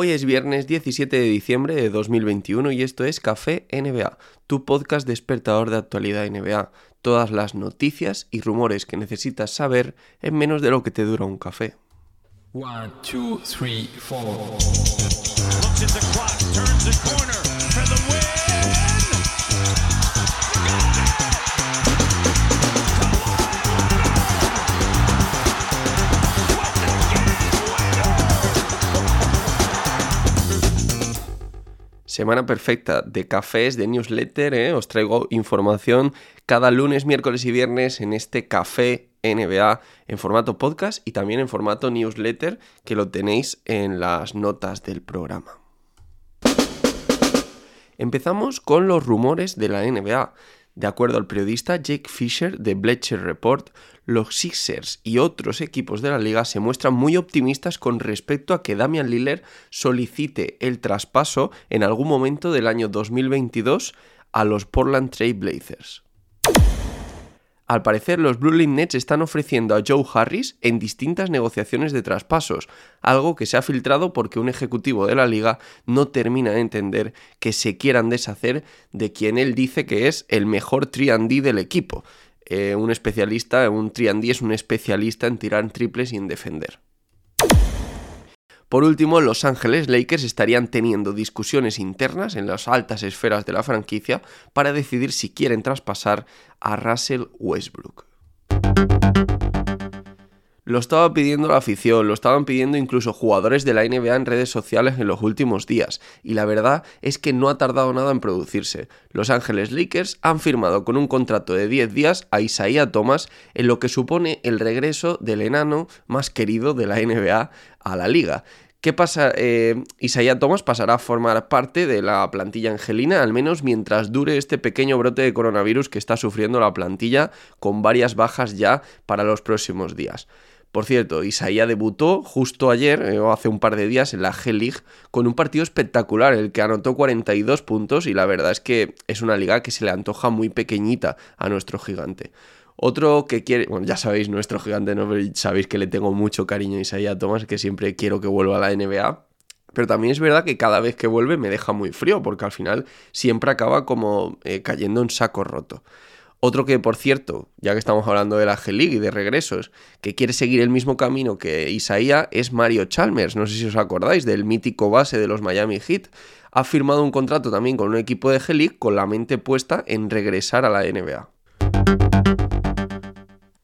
Hoy es viernes 17 de diciembre de 2021 y esto es Café NBA, tu podcast despertador de actualidad NBA. Todas las noticias y rumores que necesitas saber en menos de lo que te dura un café. One, two, three, four. Semana perfecta de cafés, de newsletter, ¿eh? os traigo información cada lunes, miércoles y viernes en este café NBA en formato podcast y también en formato newsletter que lo tenéis en las notas del programa. Empezamos con los rumores de la NBA. De acuerdo al periodista Jake Fisher de Bleacher Report, los Sixers y otros equipos de la liga se muestran muy optimistas con respecto a que Damian Lillard solicite el traspaso en algún momento del año 2022 a los Portland Trail Blazers. Al parecer, los Brooklyn Nets están ofreciendo a Joe Harris en distintas negociaciones de traspasos, algo que se ha filtrado porque un ejecutivo de la liga no termina de entender que se quieran deshacer de quien él dice que es el mejor triandí del equipo. Eh, un especialista, un triandí es un especialista en tirar triples y en defender. Por último, Los Ángeles Lakers estarían teniendo discusiones internas en las altas esferas de la franquicia para decidir si quieren traspasar a Russell Westbrook. Lo estaba pidiendo la afición, lo estaban pidiendo incluso jugadores de la NBA en redes sociales en los últimos días, y la verdad es que no ha tardado nada en producirse. Los Ángeles Lakers han firmado con un contrato de 10 días a Isaiah Thomas en lo que supone el regreso del enano más querido de la NBA a la liga. ¿Qué pasa? Eh, Isaiah Thomas pasará a formar parte de la plantilla angelina, al menos mientras dure este pequeño brote de coronavirus que está sufriendo la plantilla, con varias bajas ya para los próximos días. Por cierto, Isaías debutó justo ayer, eh, o hace un par de días, en la G-League con un partido espectacular, el que anotó 42 puntos y la verdad es que es una liga que se le antoja muy pequeñita a nuestro gigante. Otro que quiere, bueno, ya sabéis, nuestro gigante, ¿no? sabéis que le tengo mucho cariño a Isaiah Thomas, que siempre quiero que vuelva a la NBA. Pero también es verdad que cada vez que vuelve me deja muy frío, porque al final siempre acaba como eh, cayendo en saco roto. Otro que, por cierto, ya que estamos hablando de la G-League y de regresos, que quiere seguir el mismo camino que Isaías es Mario Chalmers. No sé si os acordáis del mítico base de los Miami Heat. Ha firmado un contrato también con un equipo de G-League con la mente puesta en regresar a la NBA.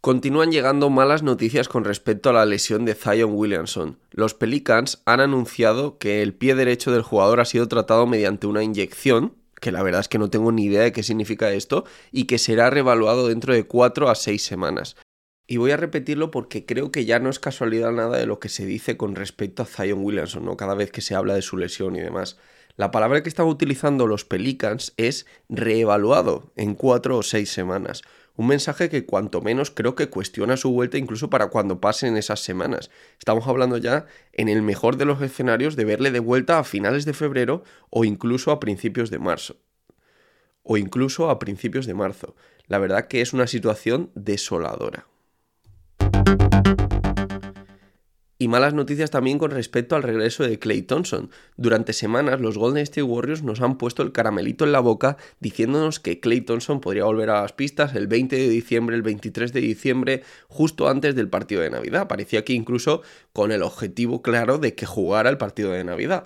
Continúan llegando malas noticias con respecto a la lesión de Zion Williamson. Los Pelicans han anunciado que el pie derecho del jugador ha sido tratado mediante una inyección, que la verdad es que no tengo ni idea de qué significa esto, y que será revaluado dentro de 4 a 6 semanas. Y voy a repetirlo porque creo que ya no es casualidad nada de lo que se dice con respecto a Zion Williamson, ¿no? Cada vez que se habla de su lesión y demás. La palabra que están utilizando los Pelicans es reevaluado en 4 o 6 semanas. Un mensaje que cuanto menos creo que cuestiona su vuelta incluso para cuando pasen esas semanas. Estamos hablando ya en el mejor de los escenarios de verle de vuelta a finales de febrero o incluso a principios de marzo. O incluso a principios de marzo. La verdad que es una situación desoladora. Y malas noticias también con respecto al regreso de Clay Thompson. Durante semanas los Golden State Warriors nos han puesto el caramelito en la boca diciéndonos que Clay Thompson podría volver a las pistas el 20 de diciembre, el 23 de diciembre, justo antes del partido de Navidad. Parecía que incluso con el objetivo claro de que jugara el partido de Navidad.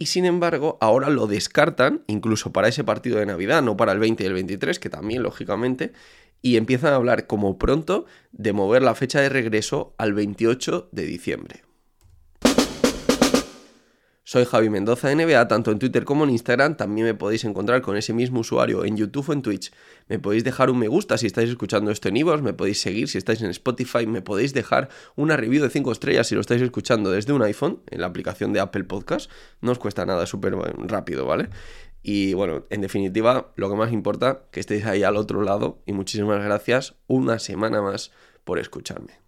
Y sin embargo, ahora lo descartan, incluso para ese partido de Navidad, no para el 20 y el 23, que también, lógicamente, y empiezan a hablar como pronto de mover la fecha de regreso al 28 de diciembre. Soy Javi Mendoza de NBA, tanto en Twitter como en Instagram. También me podéis encontrar con ese mismo usuario en YouTube o en Twitch. Me podéis dejar un me gusta si estáis escuchando esto en iVoox, me podéis seguir si estáis en Spotify, me podéis dejar una review de 5 estrellas si lo estáis escuchando desde un iPhone, en la aplicación de Apple Podcast. No os cuesta nada, súper rápido, ¿vale? Y bueno, en definitiva, lo que más importa, que estéis ahí al otro lado y muchísimas gracias una semana más por escucharme.